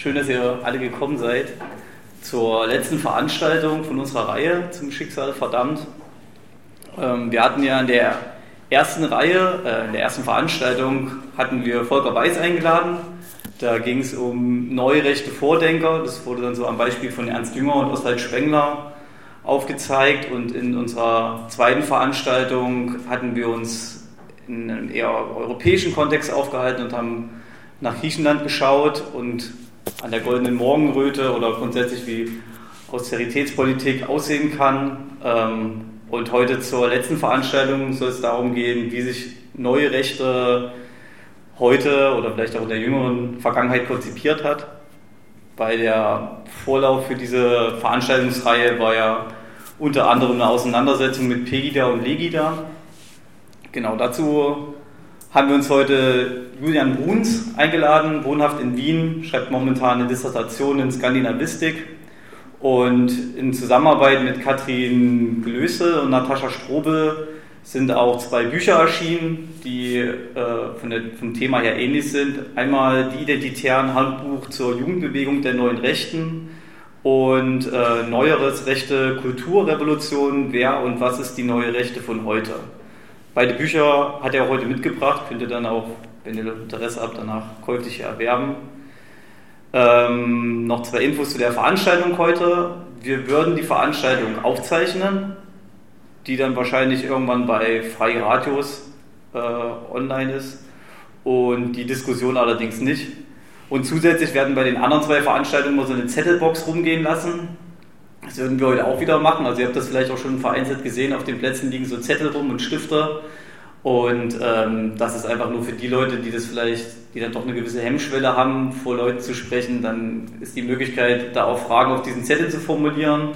Schön, dass ihr alle gekommen seid zur letzten Veranstaltung von unserer Reihe zum Schicksal verdammt. Ähm, wir hatten ja in der ersten Reihe, äh, in der ersten Veranstaltung, hatten wir Volker Weiß eingeladen. Da ging es um neue rechte Vordenker. Das wurde dann so am Beispiel von Ernst Jünger und Oswald Spengler aufgezeigt. Und in unserer zweiten Veranstaltung hatten wir uns in einem eher europäischen Kontext aufgehalten und haben nach Griechenland geschaut und an der goldenen Morgenröte oder grundsätzlich wie Austeritätspolitik aussehen kann. Ähm, und heute zur letzten Veranstaltung soll es darum gehen, wie sich neue Rechte heute oder vielleicht auch in der jüngeren Vergangenheit konzipiert hat. Bei der Vorlauf für diese Veranstaltungsreihe war ja unter anderem eine Auseinandersetzung mit Pegida und Legida. Genau dazu haben wir uns heute Julian Bruns eingeladen, wohnhaft in Wien, schreibt momentan eine Dissertation in Skandinavistik und in Zusammenarbeit mit Katrin Glöse und Natascha Strobel sind auch zwei Bücher erschienen, die äh, von der, vom Thema her ähnlich sind. Einmal die Identitären Handbuch zur Jugendbewegung der neuen Rechten und äh, neueres Rechte Kulturrevolution, wer und was ist die neue Rechte von heute. Beide Bücher hat er heute mitgebracht, könnt ihr dann auch, wenn ihr Interesse habt, danach käuflich erwerben. Ähm, noch zwei Infos zu der Veranstaltung heute. Wir würden die Veranstaltung aufzeichnen, die dann wahrscheinlich irgendwann bei Freie Radios äh, online ist und die Diskussion allerdings nicht. Und zusätzlich werden bei den anderen zwei Veranstaltungen mal so eine Zettelbox rumgehen lassen das würden wir heute auch wieder machen. Also ihr habt das vielleicht auch schon vereinzelt gesehen, auf den Plätzen liegen so Zettel rum und Stifte. Und ähm, das ist einfach nur für die Leute, die das vielleicht, die dann doch eine gewisse Hemmschwelle haben, vor Leuten zu sprechen, dann ist die Möglichkeit, da auch Fragen auf diesen Zettel zu formulieren.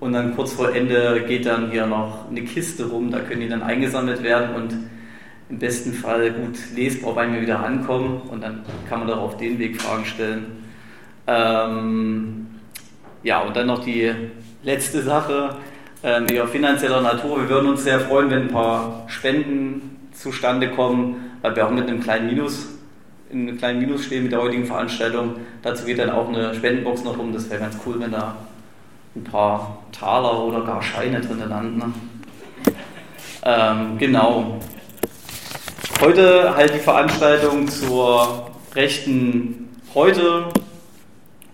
Und dann kurz vor Ende geht dann hier noch eine Kiste rum, da können die dann eingesammelt werden und im besten Fall gut lesbar bei mir wieder ankommen und dann kann man doch auf den Weg Fragen stellen. Ähm, ja, und dann noch die letzte Sache, eher finanzieller Natur. Wir würden uns sehr freuen, wenn ein paar Spenden zustande kommen, weil wir auch mit einem kleinen Minus, in einem kleinen Minus stehen mit der heutigen Veranstaltung. Dazu geht dann auch eine Spendenbox noch rum. Das wäre ganz cool, wenn da ein paar Taler oder gar Scheine drin landen. Ne? Ähm, genau. Heute halt die Veranstaltung zur rechten Heute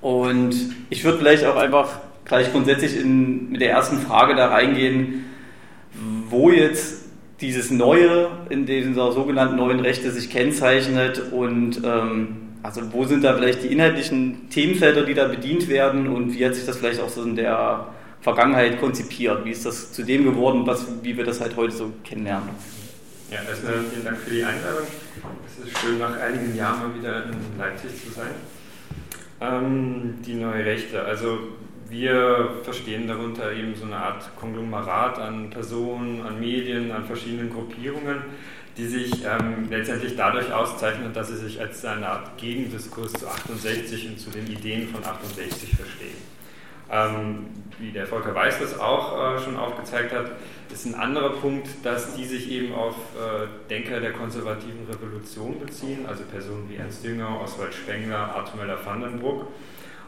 und ich würde vielleicht auch einfach gleich grundsätzlich in, mit der ersten Frage da reingehen, wo jetzt dieses Neue in dieser sogenannten neuen Rechte sich kennzeichnet und ähm, also wo sind da vielleicht die inhaltlichen Themenfelder, die da bedient werden und wie hat sich das vielleicht auch so in der Vergangenheit konzipiert? Wie ist das zu dem geworden, was, wie wir das halt heute so kennenlernen? Ja, erstmal vielen Dank für die Einladung. Es ist schön, nach einigen Jahren mal wieder in Leipzig zu sein. Ähm, die neue Rechte. Also wir verstehen darunter eben so eine Art Konglomerat an Personen, an Medien, an verschiedenen Gruppierungen, die sich ähm, letztendlich dadurch auszeichnen, dass sie sich als eine Art Gegendiskurs zu 68 und zu den Ideen von 68 verstehen. Ähm, wie der Volker Weiß das auch äh, schon aufgezeigt hat, ist ein anderer Punkt, dass die sich eben auf äh, Denker der konservativen Revolution beziehen, also Personen wie Ernst Jünger, Oswald Spengler, Arthur vandenbruck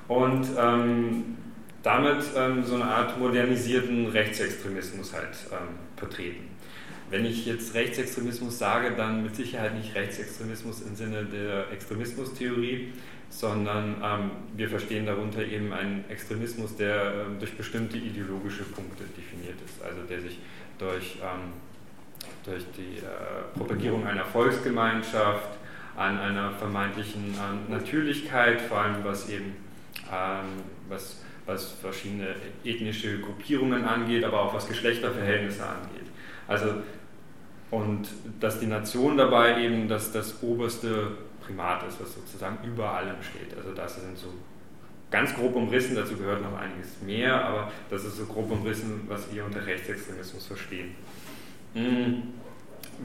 und ähm, damit ähm, so eine Art modernisierten Rechtsextremismus halt ähm, vertreten. Wenn ich jetzt Rechtsextremismus sage, dann mit Sicherheit nicht Rechtsextremismus im Sinne der Extremismustheorie, sondern ähm, wir verstehen darunter eben einen Extremismus, der ähm, durch bestimmte ideologische Punkte definiert ist, also der sich durch, ähm, durch die äh, Propagierung einer Volksgemeinschaft, an einer vermeintlichen ähm, Natürlichkeit, vor allem was eben ähm, was, was verschiedene ethnische Gruppierungen angeht, aber auch was Geschlechterverhältnisse angeht. Also und dass die Nation dabei eben das, das oberste Primat ist, was sozusagen über allem steht. Also das sind so ganz grob umrissen, dazu gehört noch einiges mehr, aber das ist so grob umrissen, was wir unter Rechtsextremismus verstehen. Mhm.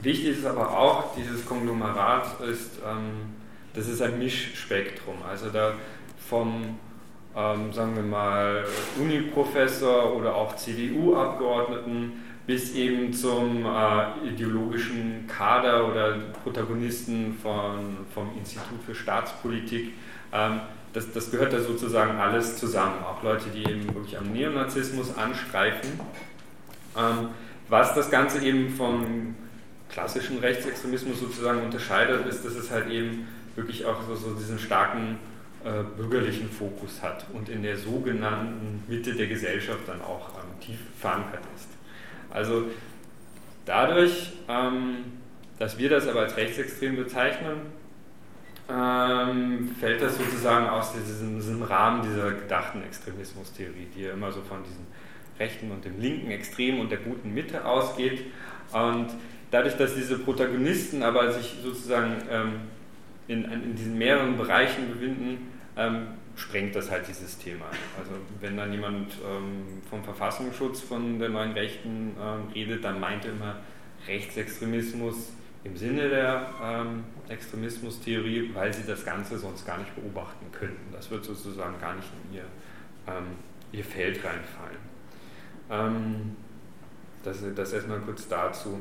Wichtig ist aber auch, dieses Konglomerat ist, ähm, das ist ein Mischspektrum. Also da vom, ähm, sagen wir mal, Uniprofessor oder auch CDU-Abgeordneten bis eben zum äh, ideologischen Kader oder Protagonisten von, vom Institut für Staatspolitik. Ähm, das, das gehört da sozusagen alles zusammen. Auch Leute, die eben wirklich am Neonazismus anstreifen. Ähm, was das Ganze eben vom klassischen Rechtsextremismus sozusagen unterscheidet, ist, dass es halt eben wirklich auch so, so diesen starken äh, bürgerlichen Fokus hat und in der sogenannten Mitte der Gesellschaft dann auch ähm, tief verankert ist. Also dadurch, ähm, dass wir das aber als rechtsextrem bezeichnen, ähm, fällt das sozusagen aus diesem, diesem, Rahmen dieser gedachten Extremismustheorie, die ja immer so von diesem rechten und dem linken Extrem und der guten Mitte ausgeht. Und dadurch, dass diese Protagonisten aber sich sozusagen ähm, in, in, diesen mehreren Bereichen befinden, ähm, sprengt das halt dieses Thema. Also wenn dann jemand ähm, vom Verfassungsschutz von der neuen Rechten ähm, redet, dann meint er immer Rechtsextremismus im Sinne der ähm, Extremismustheorie, weil sie das Ganze sonst gar nicht beobachten könnten. Das wird sozusagen gar nicht in ihr, ähm, ihr Feld reinfallen. Ähm, das, das erstmal kurz dazu.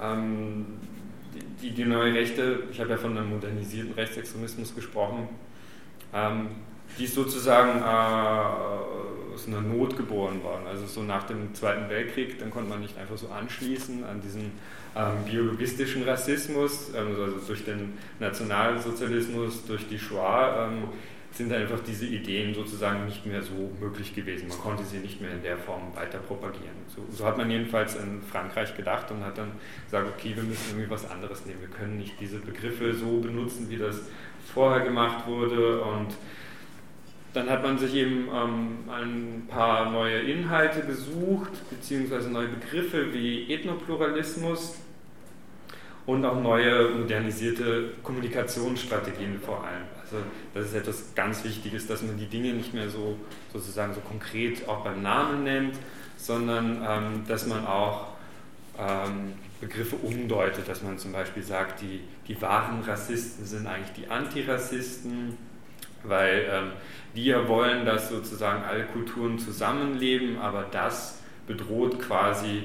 Ähm, die, die, neue Rechte, ich habe ja von einem modernisierten Rechtsextremismus gesprochen, ähm, die sozusagen äh, aus einer Not geboren worden. Also so nach dem Zweiten Weltkrieg, dann konnte man nicht einfach so anschließen an diesen ähm, biologistischen Rassismus, ähm, also durch den Nationalsozialismus, durch die Shoah, ähm, sind einfach diese Ideen sozusagen nicht mehr so möglich gewesen. Man konnte sie nicht mehr in der Form weiter propagieren. So, so, hat man jedenfalls in Frankreich gedacht und hat dann gesagt, okay, wir müssen irgendwie was anderes nehmen. Wir können nicht diese Begriffe so benutzen, wie das vorher gemacht wurde. Und dann hat man sich eben ähm, ein paar neue Inhalte gesucht, beziehungsweise neue Begriffe wie Ethnopluralismus und auch neue modernisierte Kommunikationsstrategien vor allem. Also das ist etwas ganz Wichtiges, dass man die Dinge nicht mehr so sozusagen so konkret auch beim Namen nennt, sondern ähm, dass man auch ähm, Begriffe umdeutet, dass man zum Beispiel sagt, die, die wahren Rassisten sind eigentlich die Antirassisten, weil ähm, die wollen, dass sozusagen alle Kulturen zusammenleben, aber das bedroht quasi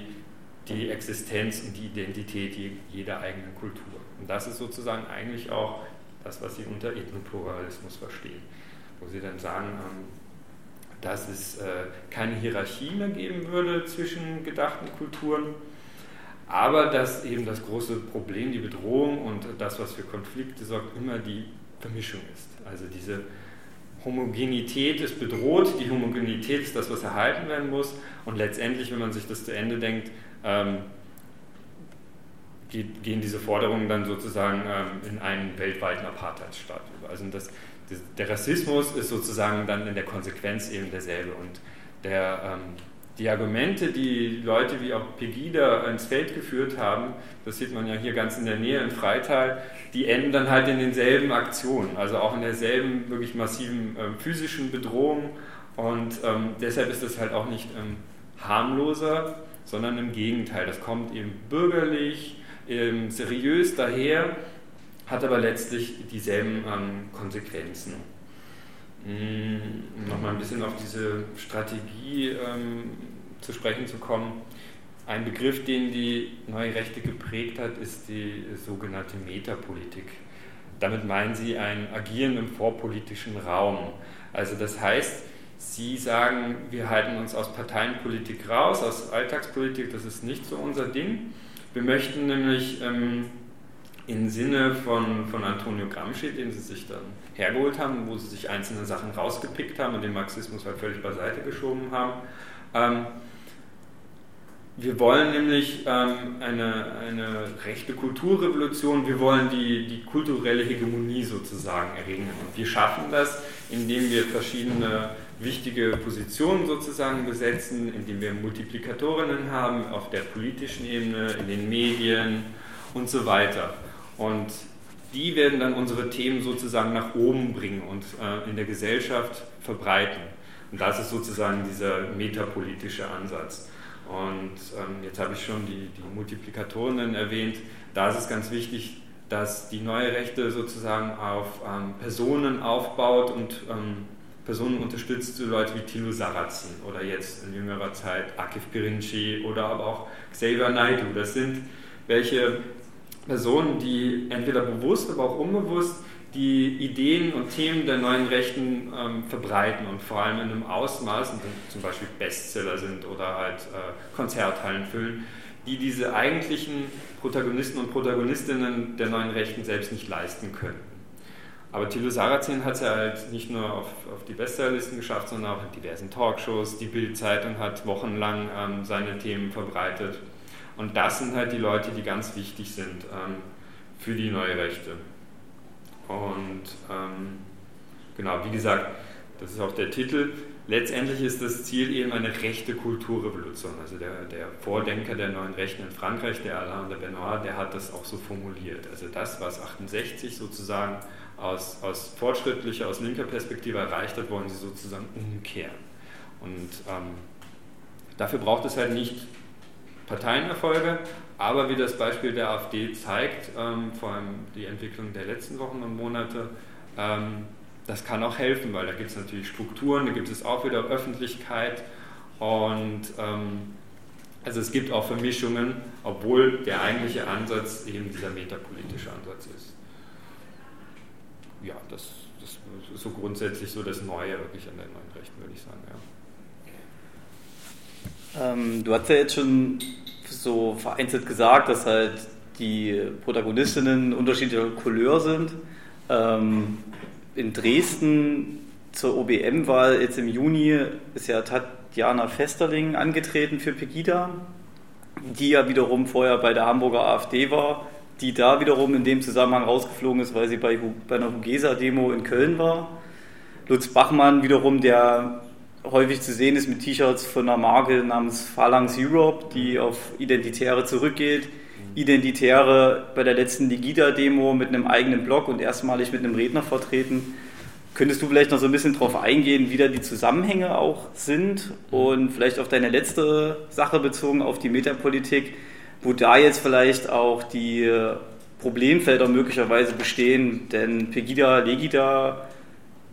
die Existenz und die Identität jeder eigenen Kultur. Und das ist sozusagen eigentlich auch das, was sie unter Ethnopluralismus verstehen, wo sie dann sagen, ähm, dass es äh, keine Hierarchie mehr geben würde zwischen gedachten Kulturen, aber dass eben das große Problem, die Bedrohung und das, was für Konflikte sorgt, immer die Vermischung ist. Also diese Homogenität ist bedroht, die Homogenität ist das, was erhalten werden muss und letztendlich, wenn man sich das zu Ende denkt, ähm, gehen diese Forderungen dann sozusagen ähm, in einen weltweiten Apartheidsstaat über. Also das, der Rassismus ist sozusagen dann in der Konsequenz eben derselbe. Und der, ähm, die Argumente, die Leute wie auch Pegida ins Feld geführt haben, das sieht man ja hier ganz in der Nähe in Freital, die enden dann halt in denselben Aktionen, also auch in derselben wirklich massiven äh, physischen Bedrohung. Und ähm, deshalb ist das halt auch nicht ähm, harmloser, sondern im Gegenteil. Das kommt eben bürgerlich, ähm, seriös daher, hat aber letztlich dieselben ähm, Konsequenzen. Um nochmal ein bisschen auf diese Strategie ähm, zu sprechen zu kommen. Ein Begriff, den die neue Rechte geprägt hat, ist die sogenannte Metapolitik. Damit meinen sie ein Agieren im vorpolitischen Raum. Also das heißt, Sie sagen, wir halten uns aus Parteienpolitik raus, aus Alltagspolitik, das ist nicht so unser Ding. Wir möchten nämlich ähm, im Sinne von, von Antonio Gramsci, den Sie sich dann hergeholt haben, wo Sie sich einzelne Sachen rausgepickt haben und den Marxismus halt völlig beiseite geschoben haben, ähm, wir wollen nämlich ähm, eine, eine rechte Kulturrevolution, wir wollen die, die kulturelle Hegemonie sozusagen erringen. Und wir schaffen das, indem wir verschiedene wichtige Positionen sozusagen besetzen, indem wir Multiplikatorinnen haben auf der politischen Ebene, in den Medien und so weiter. Und die werden dann unsere Themen sozusagen nach oben bringen und äh, in der Gesellschaft verbreiten. Und das ist sozusagen dieser metapolitische Ansatz. Und ähm, jetzt habe ich schon die, die Multiplikatorinnen erwähnt. Da ist es ganz wichtig, dass die neue Rechte sozusagen auf ähm, Personen aufbaut und ähm, Personen unterstützt, so Leute wie Thilo Sarrazin oder jetzt in jüngerer Zeit Akif Pirinci oder aber auch Xavier Naidu. Das sind welche Personen, die entweder bewusst, aber auch unbewusst die Ideen und Themen der neuen Rechten ähm, verbreiten und vor allem in einem Ausmaß, und zum Beispiel Bestseller sind oder halt äh, Konzerthallen füllen, die diese eigentlichen Protagonisten und Protagonistinnen der neuen Rechten selbst nicht leisten können. Aber Thilo Sarrazin hat es ja halt nicht nur auf, auf die Bestsellerlisten geschafft, sondern auch in diversen Talkshows. Die Bild-Zeitung hat wochenlang ähm, seine Themen verbreitet. Und das sind halt die Leute, die ganz wichtig sind ähm, für die neue Rechte. Und ähm, genau, wie gesagt, das ist auch der Titel. Letztendlich ist das Ziel eben eine rechte Kulturrevolution. Also der, der Vordenker der neuen Rechten in Frankreich, der Alain de Benoit, der hat das auch so formuliert. Also das, was 68 sozusagen aus, aus fortschrittlicher, aus linker Perspektive erreicht hat, wollen sie sozusagen umkehren. Und ähm, dafür braucht es halt nicht Parteienerfolge, aber wie das Beispiel der AfD zeigt, ähm, vor allem die Entwicklung der letzten Wochen und Monate, ähm, das kann auch helfen, weil da gibt es natürlich Strukturen, da gibt es auch wieder Öffentlichkeit und ähm, also es gibt auch Vermischungen, obwohl der eigentliche Ansatz eben dieser metapolitische Ansatz ist. Ja, das, das ist so grundsätzlich so das Neue wirklich an den neuen Rechten, würde ich sagen. Ja. Ähm, du hast ja jetzt schon so vereinzelt gesagt, dass halt die Protagonistinnen unterschiedlicher Couleur sind. Ähm, in Dresden zur OBM-Wahl jetzt im Juni ist ja Tatjana Festerling angetreten für Pegida, die ja wiederum vorher bei der Hamburger AfD war, die da wiederum in dem Zusammenhang rausgeflogen ist, weil sie bei, bei einer Hugesa-Demo in Köln war. Lutz Bachmann wiederum, der häufig zu sehen ist mit T-Shirts von einer Marke namens Phalanx Europe, die auf Identitäre zurückgeht. Identitäre bei der letzten Ligida-Demo mit einem eigenen Blog und erstmalig mit einem Redner vertreten. Könntest du vielleicht noch so ein bisschen darauf eingehen, wie da die Zusammenhänge auch sind und vielleicht auf deine letzte Sache bezogen, auf die Metapolitik, wo da jetzt vielleicht auch die Problemfelder möglicherweise bestehen, denn Pegida, Legida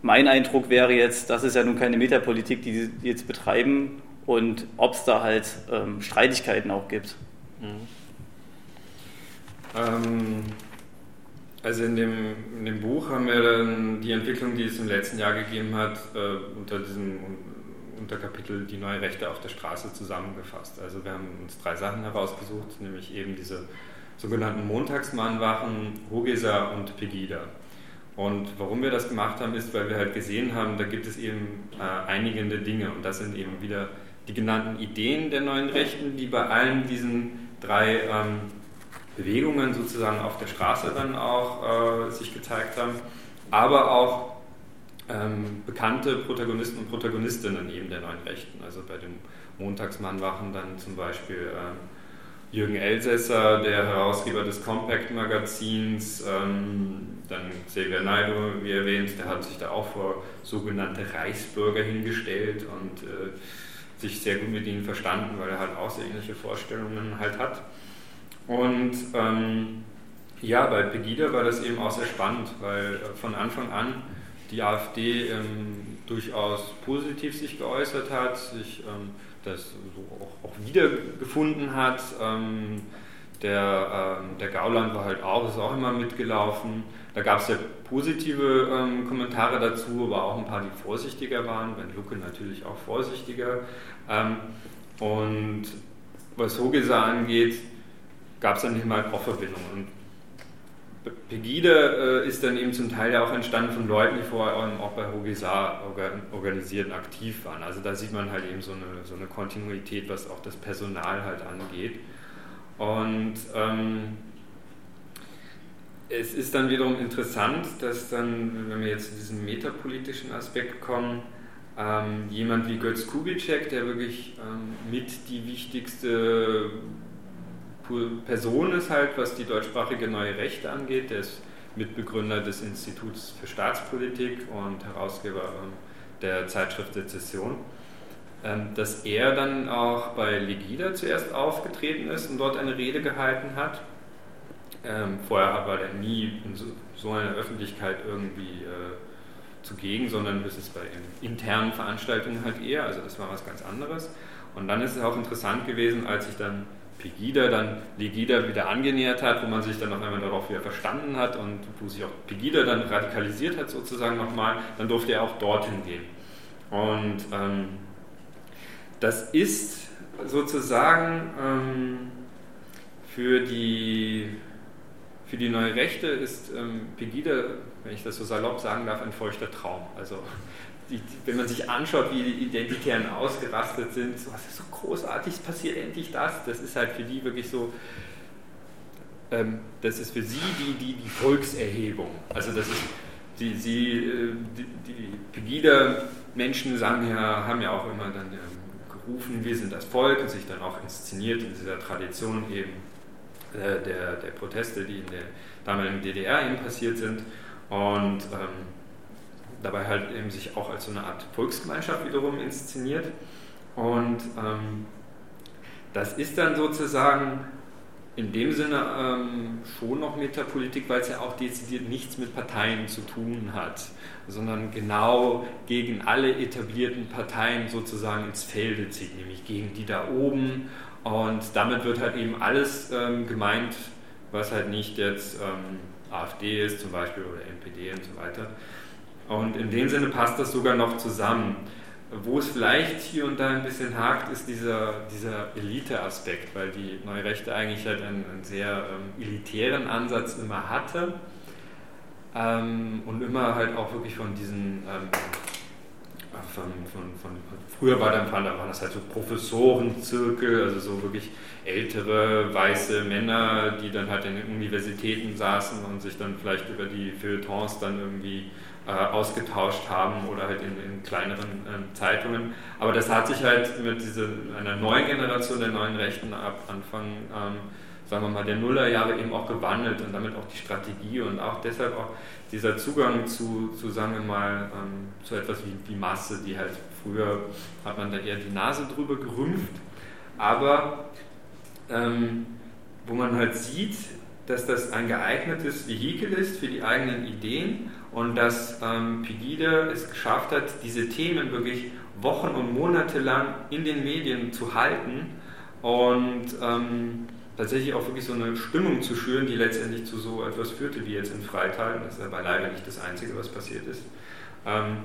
mein Eindruck wäre jetzt, das ist ja nun keine Metapolitik, die sie jetzt betreiben und ob es da halt ähm, Streitigkeiten auch gibt. Mhm. Ähm, also in dem, in dem Buch haben wir dann die Entwicklung, die es im letzten Jahr gegeben hat, äh, unter diesem Unterkapitel Die neue Rechte auf der Straße zusammengefasst. Also wir haben uns drei Sachen herausgesucht, nämlich eben diese sogenannten Montagsmahnwachen, Hogesa und Pegida. Und warum wir das gemacht haben, ist, weil wir halt gesehen haben, da gibt es eben äh, einigende Dinge und das sind eben wieder die genannten Ideen der neuen Rechten, die bei allen diesen drei ähm, Bewegungen sozusagen auf der Straße dann auch äh, sich gezeigt haben, aber auch ähm, bekannte Protagonisten und Protagonistinnen eben der neuen Rechten. Also bei den Montagsmannwachen dann zum Beispiel ähm, Jürgen Elsässer, der Herausgeber des Compact-Magazins, ähm, dann Xavier Naido, wie erwähnt, der hat sich da auch vor sogenannte Reichsbürger hingestellt und äh, sich sehr gut mit ihnen verstanden, weil er halt auch so ähnliche Vorstellungen halt hat. Und ähm, ja, bei Pegida war das eben auch sehr spannend, weil von Anfang an die AfD ähm, durchaus positiv sich geäußert hat, sich ähm, das so auch, auch wiedergefunden hat. Ähm, der, ähm, der Gauland war halt auch, ist auch immer mitgelaufen. Da gab es ja positive ähm, Kommentare dazu, aber auch ein paar, die vorsichtiger waren. Ben Lucke natürlich auch vorsichtiger. Ähm, und was Hogesa angeht, gab es dann nicht mal auch Verbindungen. Pegida äh, ist dann eben zum Teil ja auch entstanden von Leuten, die vorher auch bei Hogesar organisiert und aktiv waren. Also da sieht man halt eben so eine, so eine Kontinuität, was auch das Personal halt angeht. Und ähm, es ist dann wiederum interessant, dass dann, wenn wir jetzt zu diesem metapolitischen Aspekt kommen, ähm, jemand wie Götz Kubitschek, der wirklich ähm, mit die wichtigste Person ist halt, was die deutschsprachige Neue Rechte angeht. Der ist Mitbegründer des Instituts für Staatspolitik und Herausgeber ähm, der Zeitschrift Sezession. Ähm, dass er dann auch bei Legida zuerst aufgetreten ist und dort eine Rede gehalten hat. Ähm, vorher war er nie in so, einer Öffentlichkeit irgendwie äh, zugegen, sondern das ist bei internen Veranstaltungen halt eher, also das war was ganz anderes. Und dann ist es auch interessant gewesen, als sich dann Pegida dann Legida wieder angenähert hat, wo man sich dann noch einmal darauf wieder verstanden hat und wo sich auch Pegida dann radikalisiert hat sozusagen nochmal, dann durfte er auch dorthin gehen. Und ähm, das ist sozusagen ähm, für, die, für die neue Rechte ist ähm, Pegida, wenn ich das so salopp sagen darf, ein feuchter Traum. Also die, wenn man sich anschaut, wie die Identitären ausgerastet sind, so, was ist so großartig, passiert endlich das, das ist halt für die wirklich so, ähm, das ist für sie die, die, die Volkserhebung. Also das ist, die, sie, äh, die, die Pegida-Menschen sagen ja, haben ja auch immer dann ähm, gerufen, wir sind das Volk und sich dann auch inszeniert in dieser Tradition eben äh, der, der Proteste, die in der damaligen DDR eben passiert sind. Und ähm, dabei halt eben sich auch als so eine Art Volksgemeinschaft wiederum inszeniert. Und ähm, das ist dann sozusagen in dem Sinne ähm, schon noch Metapolitik, weil es ja auch dezidiert nichts mit Parteien zu tun hat, sondern genau gegen alle etablierten Parteien sozusagen ins Felde zieht, nämlich gegen die da oben. Und damit wird halt eben alles ähm, gemeint, was halt nicht jetzt ähm, AfD ist zum Beispiel oder NPD und so weiter, und in dem Sinne passt das sogar noch zusammen. Wo es vielleicht hier und da ein bisschen hakt, ist dieser, dieser Elite-Aspekt, weil die Neue Rechte eigentlich halt einen, einen sehr ähm, elitären Ansatz immer hatte ähm, und immer halt auch wirklich von diesen, ähm, von, von, von, früher war, dann, da waren das halt so Professorenzirkel, also so wirklich ältere weiße Männer, die dann halt in den Universitäten saßen und sich dann vielleicht über die Feuilletons dann irgendwie äh, ausgetauscht haben oder halt in, in kleineren äh, Zeitungen. Aber das hat sich halt mit dieser, einer neuen Generation der neuen Rechten ab Anfang, ähm, sagen wir mal, der Nullerjahre eben auch gewandelt und damit auch die Strategie und auch deshalb auch dieser Zugang zu, zu sagen wir mal, ähm, zu etwas wie, wie Masse, die halt früher hat man da eher die Nase drüber gerümpft, aber ähm, wo man halt sieht, dass das ein geeignetes Vehikel ist für die eigenen Ideen und dass ähm, Pegida es geschafft hat, diese Themen wirklich Wochen und Monate lang in den Medien zu halten und ähm, tatsächlich auch wirklich so eine Stimmung zu schüren, die letztendlich zu so etwas führte wie jetzt in Freital. Das ist aber leider nicht das Einzige, was passiert ist. Ähm,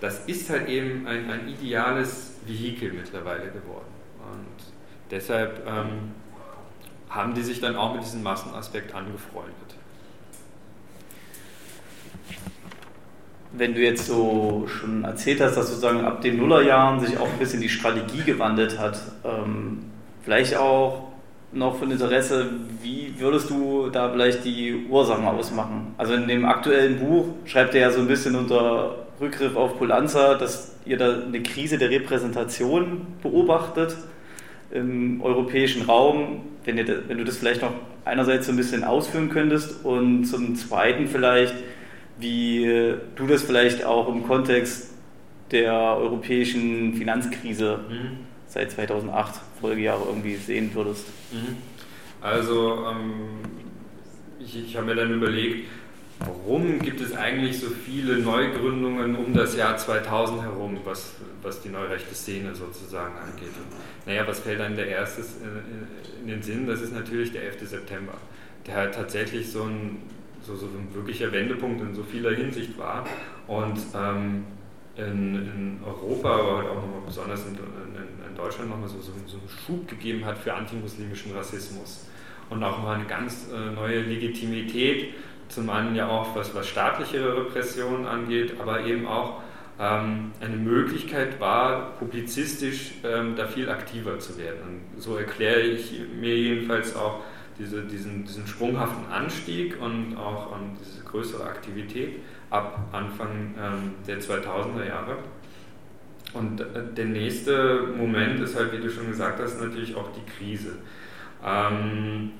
das ist halt eben ein, ein ideales Vehikel mittlerweile geworden. Und deshalb ähm, haben die sich dann auch mit diesem Massenaspekt angefreundet. Wenn du jetzt so schon erzählt hast, dass sozusagen ab den Nullerjahren sich auch ein bisschen die Strategie gewandelt hat, ähm, vielleicht auch noch von Interesse, wie würdest du da vielleicht die Ursachen ausmachen? Also in dem aktuellen Buch schreibt er ja so ein bisschen unter Rückgriff auf Polanza, dass ihr da eine Krise der Repräsentation beobachtet im europäischen Raum. Wenn, ihr, wenn du das vielleicht noch einerseits so ein bisschen ausführen könntest und zum Zweiten vielleicht, wie du das vielleicht auch im Kontext der europäischen Finanzkrise mhm. seit 2008, Folgejahre irgendwie sehen würdest. Mhm. Also ähm, ich, ich habe mir dann überlegt, warum gibt es eigentlich so viele Neugründungen um das Jahr 2000 herum, was, was die neurechte Szene sozusagen angeht? Und, naja, was fällt einem der erstes in, in den Sinn? Das ist natürlich der 11. September, der halt tatsächlich so ein so, so ein wirklicher Wendepunkt in so vieler Hinsicht war. Und ähm, in, in, Europa, aber halt auch nochmal besonders in, in, in Deutschland nochmal so, so, so, einen Schub gegeben hat für antimuslimischen Rassismus. Und auch mal eine ganz äh, neue Legitimität, zum einen ja auch was, was staatlichere Repressionen angeht, aber eben auch ähm, eine Möglichkeit war, publizistisch ähm, da viel aktiver zu werden. Und so erkläre ich mir jedenfalls auch diese, diesen, diesen sprunghaften Anstieg und auch und diese größere Aktivität ab Anfang ähm, der 2000er Jahre. Und äh, der nächste Moment ist halt, wie du schon gesagt hast, natürlich auch die Krise. Ähm,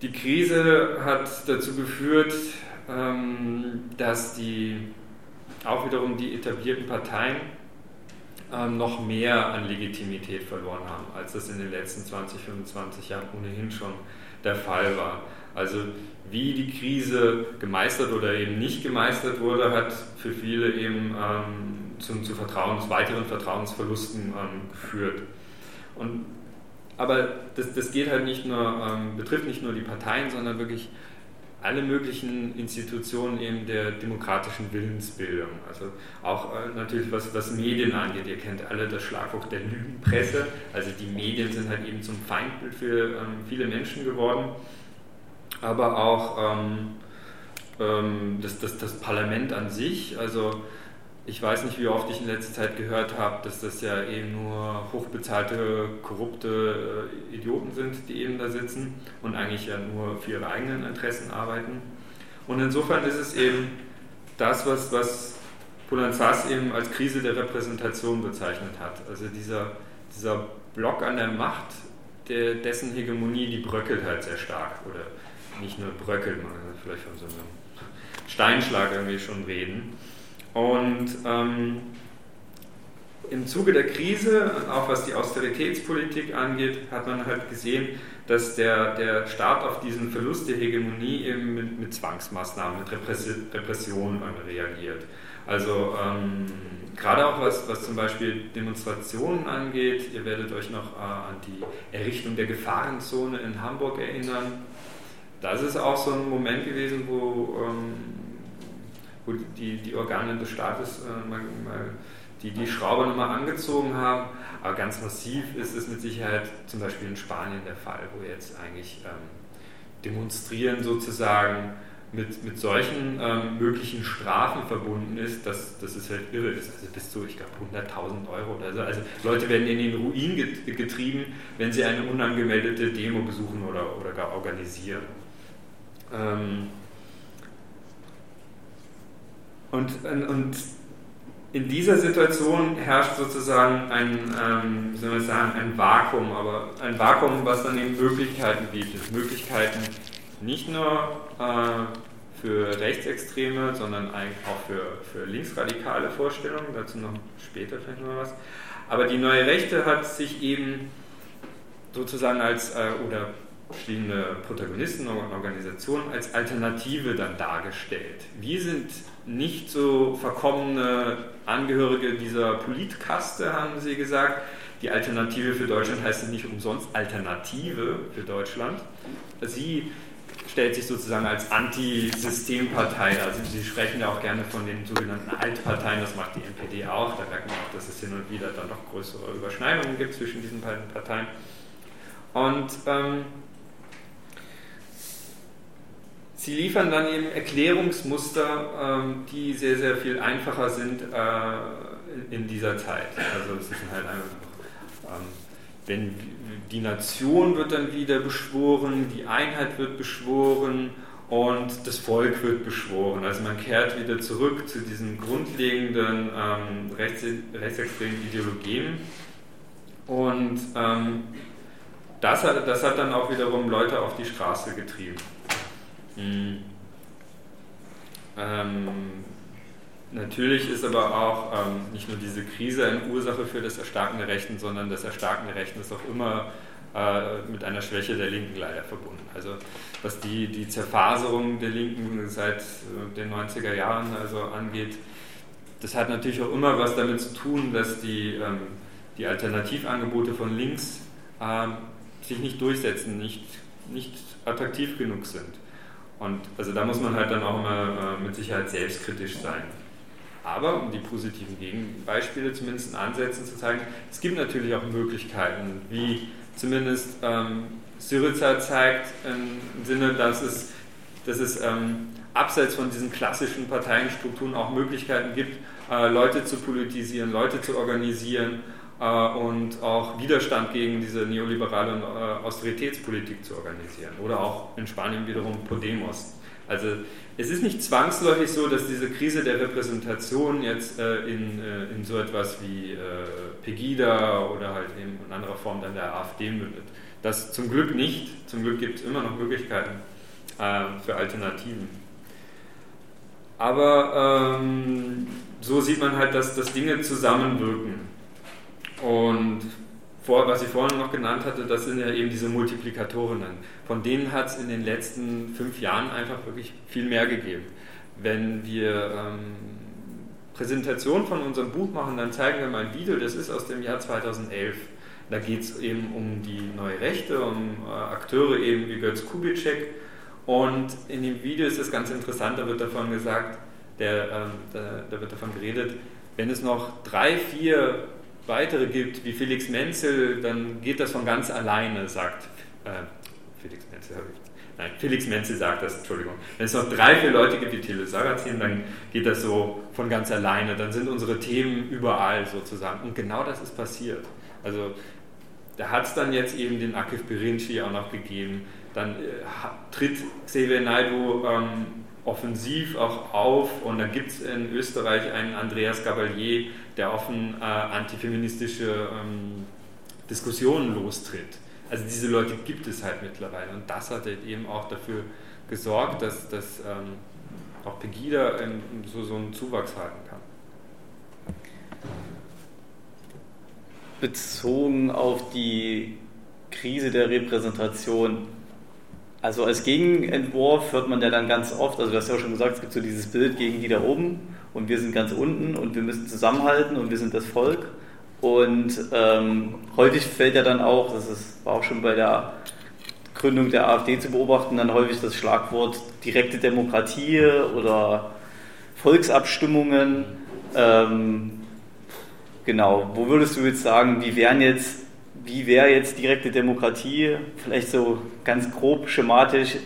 die Krise hat dazu geführt, ähm, dass die auch wiederum die etablierten Parteien ähm, noch mehr an Legitimität verloren haben, als das in den letzten 20, 25 Jahren ohnehin schon der Fall war. Also wie die Krise gemeistert oder eben nicht gemeistert wurde, hat für viele eben ähm, zum, zu Vertrauens, weiteren Vertrauensverlusten ähm, geführt. Und aber das, das geht halt nicht nur, ähm, betrifft nicht nur die Parteien, sondern wirklich alle möglichen Institutionen eben der demokratischen Willensbildung. Also auch äh, natürlich was, was Medien angeht. Ihr kennt alle das Schlagwort der Lügenpresse. Also die Medien sind halt eben zum Feindbild für ähm, viele Menschen geworden. Aber auch ähm, ähm, das, das, das Parlament an sich. Also ich weiß nicht, wie oft ich in letzter Zeit gehört habe, dass das ja eben nur hochbezahlte, korrupte äh, Idioten sind, die eben da sitzen und eigentlich ja nur für ihre eigenen Interessen arbeiten. Und insofern ist es eben das, was, was Polanzas eben als Krise der Repräsentation bezeichnet hat. Also dieser, dieser Block an der Macht, der, dessen Hegemonie, die bröckelt halt sehr stark. Oder nicht nur bröckelt, man kann vielleicht von so einem Steinschlag irgendwie schon reden. Und ähm, im Zuge der Krise, auch was die Austeritätspolitik angeht, hat man halt gesehen, dass der, der Staat auf diesen Verlust der Hegemonie eben mit, mit Zwangsmaßnahmen, mit Repressionen reagiert. Also ähm, gerade auch was, was zum Beispiel Demonstrationen angeht, ihr werdet euch noch äh, an die Errichtung der Gefahrenzone in Hamburg erinnern. Das ist auch so ein Moment gewesen, wo ähm, wo die, die Organe des Staates äh, mal, mal die, die Schraube nochmal angezogen haben. Aber ganz massiv ist es mit Sicherheit zum Beispiel in Spanien der Fall, wo jetzt eigentlich ähm, Demonstrieren sozusagen mit, mit solchen ähm, möglichen Strafen verbunden ist, dass, dass es halt irre ist. Also bis zu, ich glaube, 100.000 Euro oder so. Also Leute werden in den Ruin getrieben, wenn sie eine unangemeldete Demo besuchen oder, oder gar organisieren. Ähm, und, und in dieser Situation herrscht sozusagen ein, ähm, soll man sagen, ein Vakuum, aber ein Vakuum, was dann eben Möglichkeiten bietet. Möglichkeiten nicht nur äh, für Rechtsextreme, sondern auch für, für linksradikale Vorstellungen, dazu noch später vielleicht noch was. Aber die neue Rechte hat sich eben sozusagen als, äh, oder verschiedene Protagonisten und Organisationen als Alternative dann dargestellt. Wir sind nicht so verkommene Angehörige dieser Politkaste, haben sie gesagt. Die Alternative für Deutschland heißt nicht umsonst Alternative für Deutschland. Sie stellt sich sozusagen als Anti-Systempartei. Also Sie sprechen ja auch gerne von den sogenannten Altparteien, das macht die NPD auch. Da merkt man auch, dass es hin und wieder dann doch größere Überschneidungen gibt zwischen diesen beiden Parteien. Und ähm, Sie liefern dann eben Erklärungsmuster, ähm, die sehr, sehr viel einfacher sind äh, in dieser Zeit. Also es ist halt einfach, ähm, wenn die Nation wird dann wieder beschworen, die Einheit wird beschworen und das Volk wird beschworen. Also man kehrt wieder zurück zu diesen grundlegenden ähm, rechts, rechtsextremen Ideologien und ähm, das, hat, das hat dann auch wiederum Leute auf die Straße getrieben. Mhm. Ähm, natürlich ist aber auch ähm, nicht nur diese Krise eine Ursache für das Erstarken der Rechten, sondern das Erstarken der Rechten ist auch immer äh, mit einer Schwäche der Linken leider verbunden. Also was die, die Zerfaserung der Linken seit äh, den 90er Jahren also angeht, das hat natürlich auch immer was damit zu tun, dass die, ähm, die Alternativangebote von links äh, sich nicht durchsetzen, nicht, nicht attraktiv genug sind. Und also da muss man halt dann auch immer äh, mit Sicherheit selbstkritisch sein. Aber um die positiven Gegenbeispiele zumindest in Ansätzen zu zeigen, es gibt natürlich auch Möglichkeiten, wie zumindest ähm, Syriza zeigt, im Sinne, dass es, dass es ähm, abseits von diesen klassischen Parteienstrukturen auch Möglichkeiten gibt, äh, Leute zu politisieren, Leute zu organisieren und auch Widerstand gegen diese neoliberale äh, Austeritätspolitik zu organisieren. Oder auch in Spanien wiederum Podemos. Also es ist nicht zwangsläufig so, dass diese Krise der Repräsentation jetzt äh, in, in so etwas wie Pegida oder halt in anderer Form dann der AfD mündet. Das zum Glück nicht. Zum Glück gibt es immer noch Möglichkeiten für Alternativen. Aber ähm, so sieht man halt, dass, dass Dinge zusammenwirken. Und vor, was ich vorhin noch genannt hatte, das sind ja eben diese Multiplikatorinnen. Von denen hat es in den letzten fünf Jahren einfach wirklich viel mehr gegeben. Wenn wir ähm, Präsentationen von unserem Buch machen, dann zeigen wir mal ein Video, das ist aus dem Jahr 2011. Da geht es eben um die neue Rechte, um äh, Akteure eben wie Götz Kubitschek. Und in dem Video ist das ganz interessant, da wird davon gesagt, der, ähm, da, da, wird davon geredet, wenn es noch drei, vier weitere gibt wie Felix Menzel, dann geht das von ganz alleine, sagt äh, Felix Menzel. Nein, Felix Menzel sagt das, Entschuldigung. Wenn es noch drei, vier Leute gibt wie Thilo Sarrazin, dann geht das so von ganz alleine. Dann sind unsere Themen überall sozusagen. Und genau das ist passiert. Also da hat es dann jetzt eben den Akif Birinci auch noch gegeben. Dann äh, tritt Xavier Naidu ähm, offensiv auch auf und dann gibt es in Österreich einen Andreas Gabalier, der offen äh, antifeministische ähm, Diskussionen lostritt. Also diese Leute gibt es halt mittlerweile und das hat halt eben auch dafür gesorgt, dass, dass ähm, auch Pegida so, so einen Zuwachs halten kann. Bezogen auf die Krise der Repräsentation also als Gegenentwurf hört man ja dann ganz oft, also du hast ja auch schon gesagt, es gibt so dieses Bild gegen die da oben und wir sind ganz unten und wir müssen zusammenhalten und wir sind das Volk. Und ähm, häufig fällt ja dann auch, das ist, war auch schon bei der Gründung der AfD zu beobachten, dann häufig das Schlagwort direkte Demokratie oder Volksabstimmungen. Ähm, genau, wo würdest du jetzt sagen, wie wären jetzt wie wäre jetzt direkte Demokratie vielleicht so ganz grob schematisch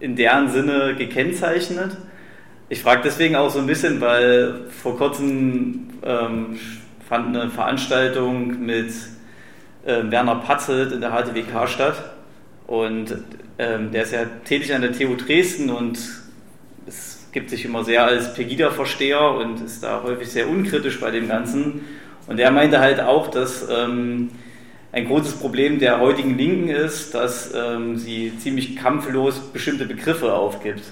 in deren Sinne gekennzeichnet? Ich frage deswegen auch so ein bisschen, weil vor kurzem ähm, fand eine Veranstaltung mit äh, Werner Patzelt in der HTWK statt und ähm, der ist ja tätig an der TU Dresden und es gibt sich immer sehr als Pegida-Versteher und ist da häufig sehr unkritisch bei dem Ganzen. Und er meinte halt auch, dass ähm, ein großes Problem der heutigen Linken ist, dass ähm, sie ziemlich kampflos bestimmte Begriffe aufgibt.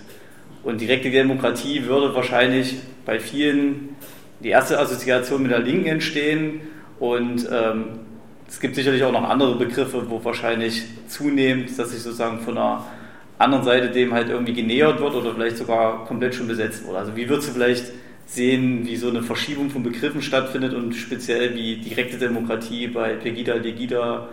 Und direkte Demokratie würde wahrscheinlich bei vielen die erste Assoziation mit der Linken entstehen. Und ähm, es gibt sicherlich auch noch andere Begriffe, wo wahrscheinlich zunehmend, dass sich sozusagen von einer anderen Seite dem halt irgendwie genähert wird oder vielleicht sogar komplett schon besetzt wurde. Also wie würdest du vielleicht sehen, wie so eine Verschiebung von Begriffen stattfindet und speziell wie direkte Demokratie bei Pegida, Legida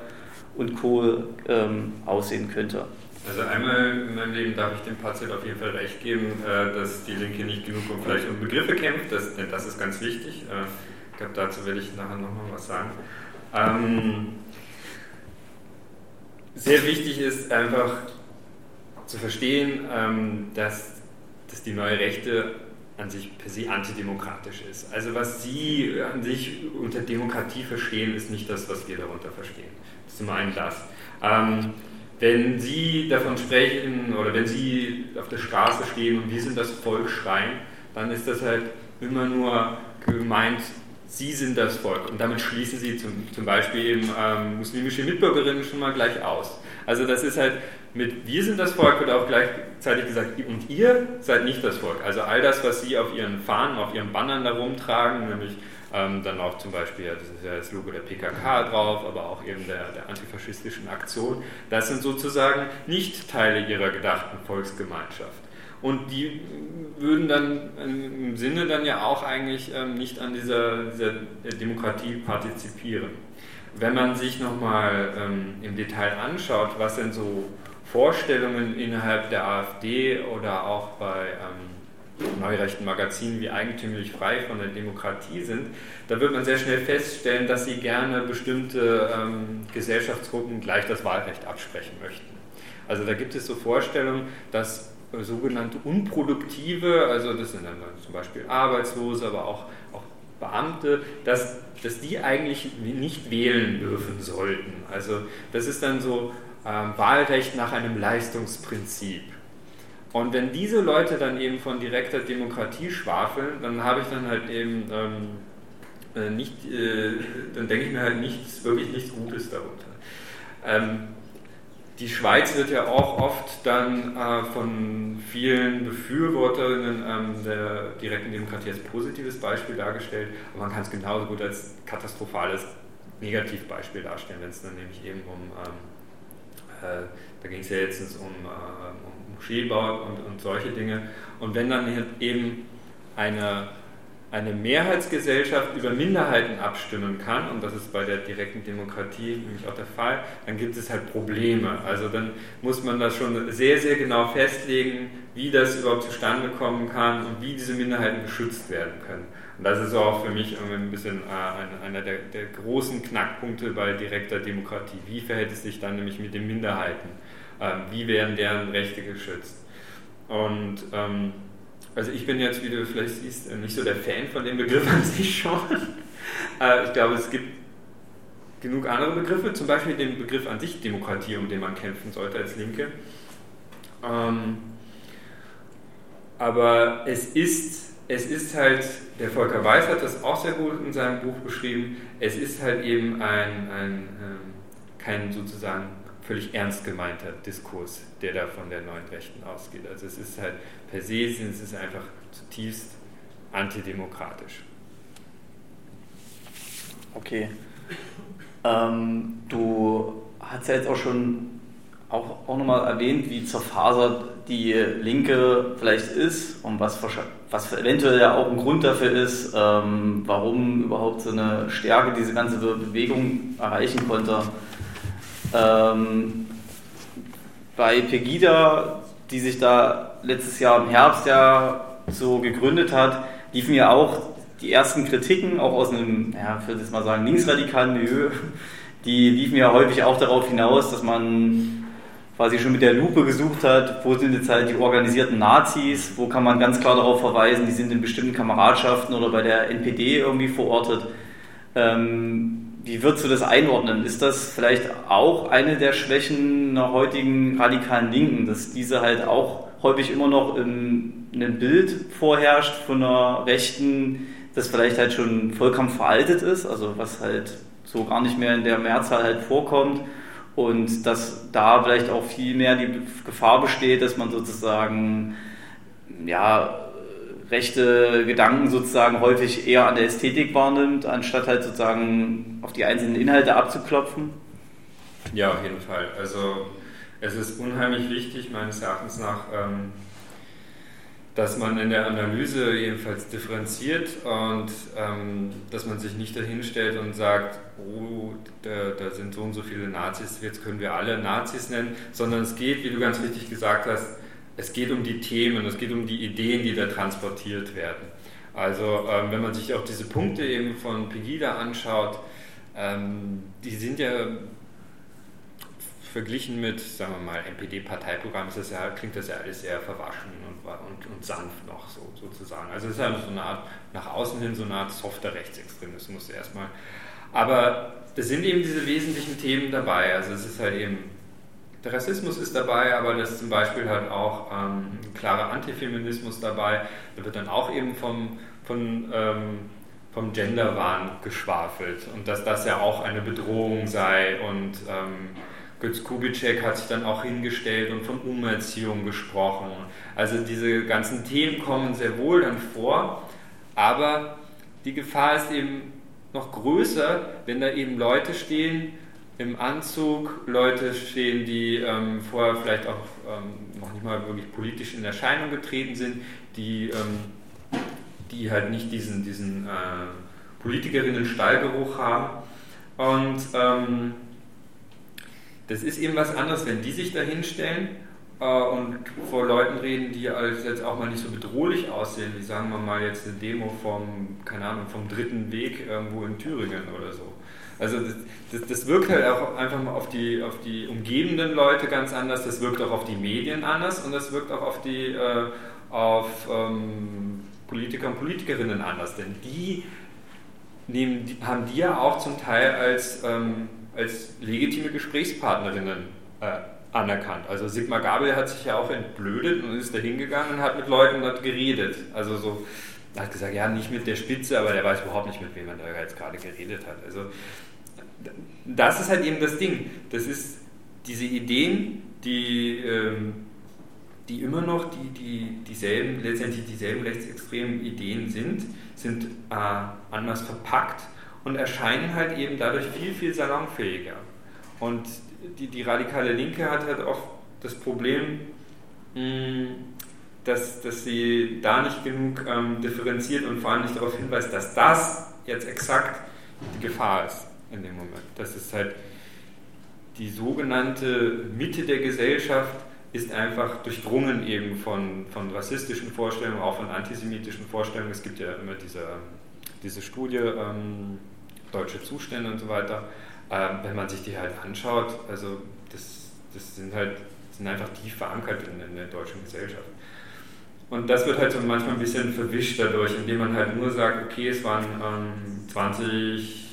und Co. Ähm, aussehen könnte. Also einmal in meinem Leben darf ich dem Patient auf jeden Fall recht geben, äh, dass die Linke nicht genug um vielleicht um Begriffe kämpft, das, denn das ist ganz wichtig. Äh, ich glaube, dazu werde ich nachher nochmal was sagen. Ähm, sehr wichtig ist einfach zu verstehen, ähm, dass, dass die neue Rechte an sich per se antidemokratisch ist. Also was Sie an sich unter Demokratie verstehen, ist nicht das, was wir darunter verstehen. Das ist zum einen das. Ähm, wenn Sie davon sprechen oder wenn Sie auf der Straße stehen und wir sind das Volk schreien, dann ist das halt immer nur gemeint, Sie sind das Volk. Und damit schließen Sie zum, zum Beispiel eben ähm, muslimische Mitbürgerinnen schon mal gleich aus. Also das ist halt mit wir sind das Volk wird auch gleichzeitig gesagt, und ihr seid nicht das Volk. Also all das, was sie auf ihren Fahnen, auf ihren Bannern da rumtragen, nämlich ähm, dann auch zum Beispiel, das ist ja das Logo der PKK drauf, aber auch eben der, der antifaschistischen Aktion, das sind sozusagen nicht Teile ihrer gedachten Volksgemeinschaft. Und die würden dann im Sinne dann ja auch eigentlich ähm, nicht an dieser, dieser Demokratie partizipieren. Wenn man sich nochmal ähm, im Detail anschaut, was denn so Vorstellungen innerhalb der AfD oder auch bei ähm, neurechten Magazinen wie eigentümlich frei von der Demokratie sind, da wird man sehr schnell feststellen, dass sie gerne bestimmte ähm, Gesellschaftsgruppen gleich das Wahlrecht absprechen möchten. Also da gibt es so Vorstellungen, dass sogenannte Unproduktive, also das sind dann zum Beispiel Arbeitslose, aber auch, auch Beamte, dass, dass die eigentlich nicht wählen dürfen sollten. Also das ist dann so ähm, Wahlrecht nach einem Leistungsprinzip. Und wenn diese Leute dann eben von direkter Demokratie schwafeln, dann habe ich dann halt eben ähm, äh, nicht, äh, dann denke ich mir halt nichts, wirklich nichts Gutes darunter. Ähm, die Schweiz wird ja auch oft dann äh, von vielen Befürworterinnen ähm, der direkten Demokratie als positives Beispiel dargestellt, aber man kann es genauso gut als katastrophales Negativbeispiel darstellen, wenn es dann nämlich eben um ähm, äh, da ging es ja jetzt um, äh, um Moscheebau und, und solche Dinge. Und wenn dann eben eine eine Mehrheitsgesellschaft über Minderheiten abstimmen kann, und das ist bei der direkten Demokratie nämlich auch der Fall, dann gibt es halt Probleme. Also dann muss man das schon sehr, sehr genau festlegen, wie das überhaupt zustande kommen kann und wie diese Minderheiten geschützt werden können. Und das ist auch für mich ein bisschen äh, einer der, der großen Knackpunkte bei direkter Demokratie. Wie verhält es sich dann nämlich mit den Minderheiten? Ähm, wie werden deren Rechte geschützt? Und ähm, also ich bin jetzt, wie du vielleicht siehst, äh, nicht so der Fan von dem Begriff an sich schon. Äh, ich glaube, es gibt genug andere Begriffe, zum Beispiel den Begriff an sich Demokratie, um den man kämpfen sollte als Linke. Ähm, aber es ist, es ist halt, der Volker Weiß hat das auch sehr gut in seinem Buch beschrieben, es ist halt eben ein, ein ähm, kein sozusagen völlig ernst gemeinter Diskurs, der da von der neuen Rechten ausgeht. Also es ist halt per se, es ist einfach zutiefst antidemokratisch. Okay. Ähm, du hast ja jetzt auch schon auch, auch nochmal erwähnt, wie zerfasert die Linke vielleicht ist und was, was eventuell ja auch ein Grund dafür ist, ähm, warum überhaupt so eine Stärke diese ganze Bewegung erreichen konnte. Ähm, bei Pegida, die sich da letztes Jahr im Herbst ja so gegründet hat, liefen ja auch die ersten Kritiken, auch aus einem, ja, ich würde jetzt mal sagen, linksradikalen Milieu, die liefen ja häufig auch darauf hinaus, dass man quasi schon mit der Lupe gesucht hat, wo sind jetzt halt die organisierten Nazis, wo kann man ganz klar darauf verweisen, die sind in bestimmten Kameradschaften oder bei der NPD irgendwie verortet. Ähm, wie würdest du das einordnen? Ist das vielleicht auch eine der Schwächen einer heutigen radikalen Linken, dass diese halt auch häufig immer noch in einem Bild vorherrscht von einer Rechten, das vielleicht halt schon vollkommen veraltet ist, also was halt so gar nicht mehr in der Mehrzahl halt vorkommt und dass da vielleicht auch viel mehr die Gefahr besteht, dass man sozusagen ja rechte Gedanken sozusagen häufig eher an der Ästhetik wahrnimmt, anstatt halt sozusagen auf die einzelnen Inhalte abzuklopfen? Ja, auf jeden Fall. Also es ist unheimlich wichtig, meines Erachtens nach, ähm, dass man in der Analyse jedenfalls differenziert und ähm, dass man sich nicht dahinstellt und sagt, oh, da, da, sind so und so viele Nazis, jetzt können wir alle Nazis nennen, sondern es geht, wie du ganz richtig gesagt hast, es geht um die Themen, es geht um die Ideen, die da transportiert werden. Also ähm, wenn man sich auch diese Punkte eben von Pegida anschaut, ähm, die sind ja verglichen mit, sagen wir mal, NPD-Parteiprogramm ja, klingt das ja alles sehr verwaschen und, und, und sanft noch so, sozusagen. Also es ist ja so eine Art, nach außen hin so eine Art softer Rechtsextremismus erstmal. Aber es sind eben diese wesentlichen Themen dabei. Also es ist halt eben der Rassismus ist dabei, aber das ist zum Beispiel halt auch ähm, ein klarer Antifeminismus dabei. Da wird dann auch eben vom, von, ähm, vom Genderwahn geschwafelt und dass das ja auch eine Bedrohung sei. Und ähm, Götz Kubitschek hat sich dann auch hingestellt und von Umerziehung gesprochen. Also diese ganzen Themen kommen sehr wohl dann vor, aber die Gefahr ist eben noch größer, wenn da eben Leute stehen, im Anzug Leute stehen, die ähm, vorher vielleicht auch ähm, noch nicht mal wirklich politisch in Erscheinung getreten sind, die, ähm, die halt nicht diesen, diesen äh, Politikerinnen-Stallgeruch haben. Und ähm, das ist eben was anderes, wenn die sich da hinstellen äh, und vor Leuten reden, die als jetzt auch mal nicht so bedrohlich aussehen, wie sagen wir mal jetzt eine Demo vom, keine Ahnung, vom dritten Weg irgendwo in Thüringen oder so. Also das, das, das, wirkt halt auch einfach mal auf die, auf die umgebenden Leute ganz anders, das wirkt auch auf die Medien anders und das wirkt auch auf die äh, auf ähm, Politiker und Politikerinnen anders, denn die, nehmen, die haben die ja auch zum Teil als, ähm, als legitime Gesprächspartnerinnen äh, anerkannt. Also Sigmar Gabel hat sich ja auch entblödet und ist da hingegangen und hat mit Leuten dort geredet. Also so, hat gesagt, ja, nicht mit der Spitze, aber der weiß überhaupt nicht, mit wem er da jetzt gerade geredet hat. Also das ist halt eben das Ding. Das ist diese Ideen, die, ähm, die immer noch die, die, dieselben, letztendlich dieselben rechtsextremen Ideen sind, sind äh, anders verpackt und erscheinen halt eben dadurch viel, viel salonfähiger. Und die, die radikale Linke hat halt auch das Problem, mh, dass, dass sie da nicht genug ähm, differenziert und vor allem nicht darauf hinweist, dass das jetzt exakt die Gefahr ist in dem Moment. Das ist halt die sogenannte Mitte der Gesellschaft ist einfach durchdrungen eben von, von rassistischen Vorstellungen, auch von antisemitischen Vorstellungen. Es gibt ja immer diese, diese Studie, ähm, deutsche Zustände und so weiter. Ähm, wenn man sich die halt anschaut, also das, das sind halt sind einfach tief verankert in, in der deutschen Gesellschaft. Und das wird halt so manchmal ein bisschen verwischt dadurch, indem man halt nur sagt, okay, es waren ähm, 20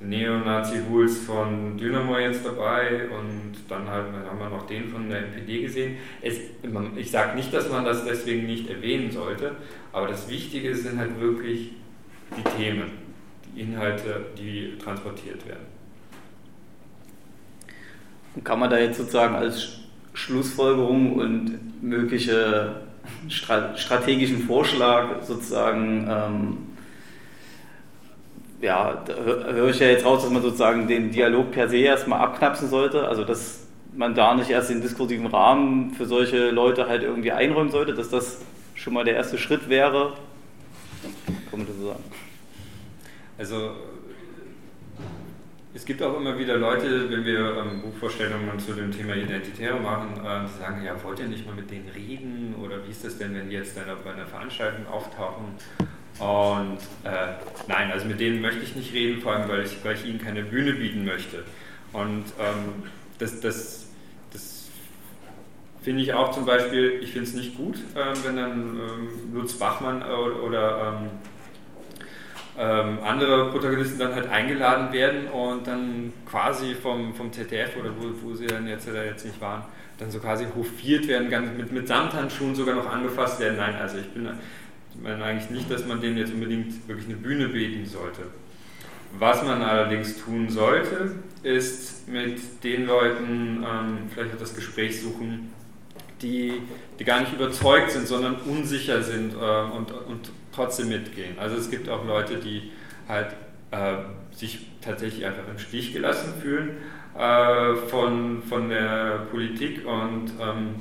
Neonazi-Hools von Dynamo jetzt dabei und dann halt, haben wir noch den von der NPD gesehen. Es, ich sage nicht, dass man das deswegen nicht erwähnen sollte, aber das Wichtige sind halt wirklich die Themen, die Inhalte, die transportiert werden. Kann man da jetzt sozusagen als Schlussfolgerung und mögliche strategischen Vorschlag sozusagen ähm, ja, höre ich ja jetzt raus, dass man sozusagen den Dialog per se erstmal abknapsen sollte, also dass man da nicht erst den diskursiven Rahmen für solche Leute halt irgendwie einräumen sollte, dass das schon mal der erste Schritt wäre. Kann man das so sagen? Also es gibt auch immer wieder Leute, wenn wir ähm, Buchvorstellungen zu dem Thema Identitäre machen, äh, die sagen, ja, wollt ihr nicht mal mit denen reden oder wie ist das denn, wenn die jetzt dann bei einer Veranstaltung auftauchen? Und äh, nein, also mit denen möchte ich nicht reden, vor allem weil ich, weil ich ihnen keine Bühne bieten möchte. Und ähm, das, das, das finde ich auch zum Beispiel, ich finde es nicht gut, äh, wenn dann ähm, Lutz Bachmann oder, oder ähm, andere Protagonisten dann halt eingeladen werden und dann quasi vom, vom ZDF oder wo, wo sie dann jetzt, jetzt nicht waren, dann so quasi hofiert werden, ganz mit, mit Samthandschuhen sogar noch angefasst werden. Nein, also ich bin ich meine eigentlich nicht, dass man denen jetzt unbedingt wirklich eine Bühne bieten sollte. Was man allerdings tun sollte, ist mit den Leuten ähm, vielleicht auch das Gespräch suchen, die, die gar nicht überzeugt sind, sondern unsicher sind äh, und, und trotzdem mitgehen. Also es gibt auch Leute, die halt äh, sich tatsächlich einfach im Stich gelassen fühlen äh, von, von der Politik und ähm,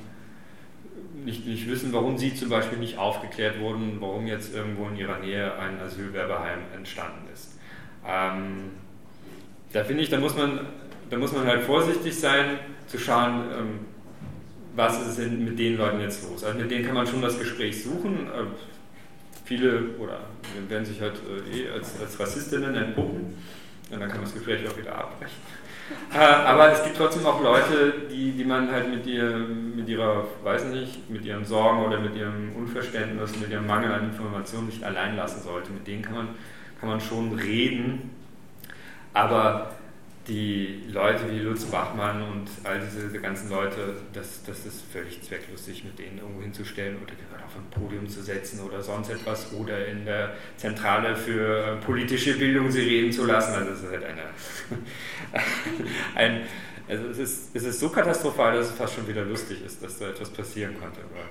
nicht, nicht wissen, warum sie zum Beispiel nicht aufgeklärt wurden, warum jetzt irgendwo in ihrer Nähe ein Asylwerbeheim entstanden ist. Ähm, da finde ich, da muss, man, da muss man halt vorsichtig sein, zu schauen, ähm, was ist mit den Leuten jetzt los. Also mit denen kann man schon das Gespräch suchen. Äh, viele oder werden sich halt äh, eh als, als Rassistinnen entpuppen. Und dann kann man das Gespräch auch wieder abbrechen. Äh, aber es gibt trotzdem auch Leute, die, die man halt mit, ihr, mit ihrer, weiß nicht, mit ihren Sorgen oder mit ihrem Unverständnis, mit ihrem Mangel an Informationen nicht allein lassen sollte. Mit denen kann man, kann man schon reden, aber die Leute wie Lutz Bachmann und all diese, diese ganzen Leute, das, das ist völlig zwecklos, mit denen irgendwo hinzustellen oder auf ein Podium zu setzen oder sonst etwas oder in der Zentrale für politische Bildung sie reden zu lassen. Also es ist halt eine, ein, also es ist, es ist so katastrophal, dass es fast schon wieder lustig ist, dass da etwas passieren konnte. Aber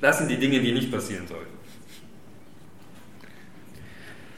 das sind die Dinge, die nicht passieren sollten.